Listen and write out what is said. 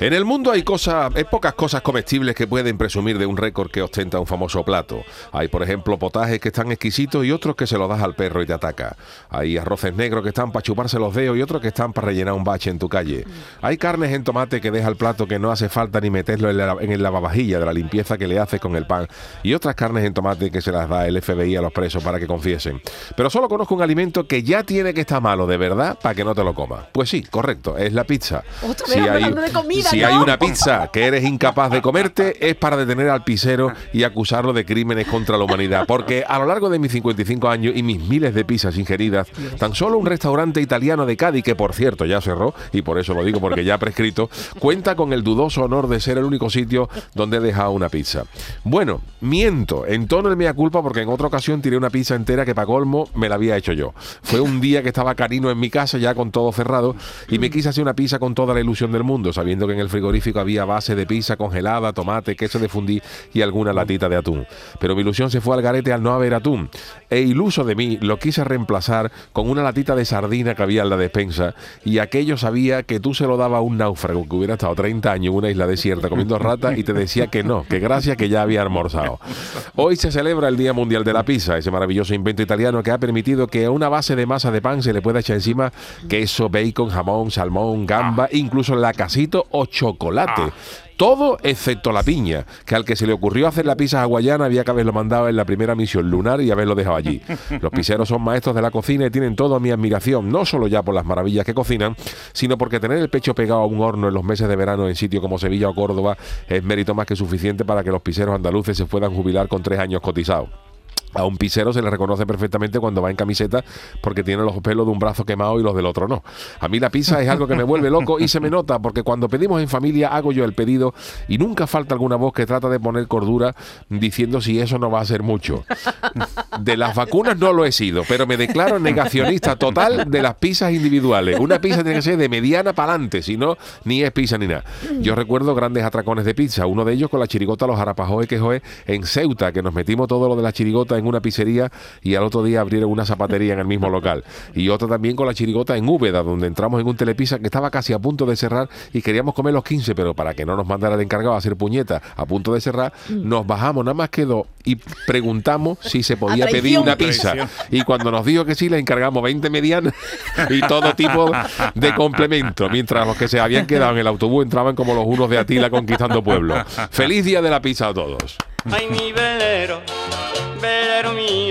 En el mundo hay cosas, hay pocas cosas comestibles que pueden presumir de un récord que ostenta un famoso plato. Hay, por ejemplo, potajes que están exquisitos y otros que se los das al perro y te ataca. Hay arroces negros que están para chuparse los dedos y otros que están para rellenar un bache en tu calle. Hay carnes en tomate que deja el plato que no hace falta ni meterlo en, la, en el lavavajilla de la limpieza que le haces con el pan. Y otras carnes en tomate que se las da el FBI a los presos para que confiesen. Pero solo conozco un alimento que ya tiene que estar malo de verdad para que no te lo comas. Pues sí, correcto, es la pizza. Otra vez hablando de comida, si hay una pizza que eres incapaz de comerte, es para detener al pisero y acusarlo de crímenes contra la humanidad. Porque a lo largo de mis 55 años y mis miles de pizzas ingeridas, tan solo un restaurante italiano de Cádiz, que por cierto ya cerró, y por eso lo digo porque ya ha prescrito, cuenta con el dudoso honor de ser el único sitio donde he dejado una pizza. Bueno, miento, en tono el mea culpa porque en otra ocasión tiré una pizza entera que para colmo me la había hecho yo. Fue un día que estaba Carino en mi casa ya con todo cerrado y me quise hacer una pizza con toda la ilusión del mundo, sabiendo que en el frigorífico había base de pizza congelada, tomate, queso de fundí y alguna latita de atún. Pero mi ilusión se fue al garete al no haber atún. E iluso de mí, lo quise reemplazar con una latita de sardina que había en la despensa y aquello sabía que tú se lo daba a un náufrago que hubiera estado 30 años en una isla desierta comiendo ratas y te decía que no, que gracias que ya había almorzado. Hoy se celebra el Día Mundial de la Pizza, ese maravilloso invento italiano que ha permitido que a una base de masa de pan se le pueda echar encima queso, bacon, jamón, salmón, gamba, incluso lacasito o chocolate. Todo excepto la piña, que al que se le ocurrió hacer la pizza hawaiana había que haberlo mandado en la primera misión lunar y haberlo dejado allí. Los pizzeros son maestros de la cocina y tienen toda mi admiración, no solo ya por las maravillas que cocinan, sino porque tener el pecho pegado a un horno en los meses de verano en sitios como Sevilla o Córdoba es mérito más que suficiente para que los pizzeros andaluces se puedan jubilar con tres años cotizados. A un pisero se le reconoce perfectamente cuando va en camiseta porque tiene los pelos de un brazo quemado y los del otro no. A mí la pizza es algo que me vuelve loco y se me nota porque cuando pedimos en familia hago yo el pedido y nunca falta alguna voz que trata de poner cordura diciendo si eso no va a ser mucho. De las vacunas no lo he sido, pero me declaro negacionista total de las pizzas individuales. Una pizza tiene que ser de mediana para adelante, si no, ni es pizza ni nada. Yo recuerdo grandes atracones de pizza, uno de ellos con la chirigota Los Arapajoe que joe en Ceuta, que nos metimos todo lo de la chirigota en una pizzería y al otro día abrieron una zapatería en el mismo local. Y otro también con la chirigota en Úbeda, donde entramos en un telepizza que estaba casi a punto de cerrar y queríamos comer los 15, pero para que no nos mandara el encargado a hacer puñetas a punto de cerrar, nos bajamos, nada más quedó y preguntamos si se podía pedir una pizza. Y cuando nos dijo que sí, le encargamos 20 medianas y todo tipo de complementos, mientras los que se habían quedado en el autobús entraban como los unos de Atila conquistando pueblos. Feliz día de la pizza a todos. Ay, mi velero, velero mío,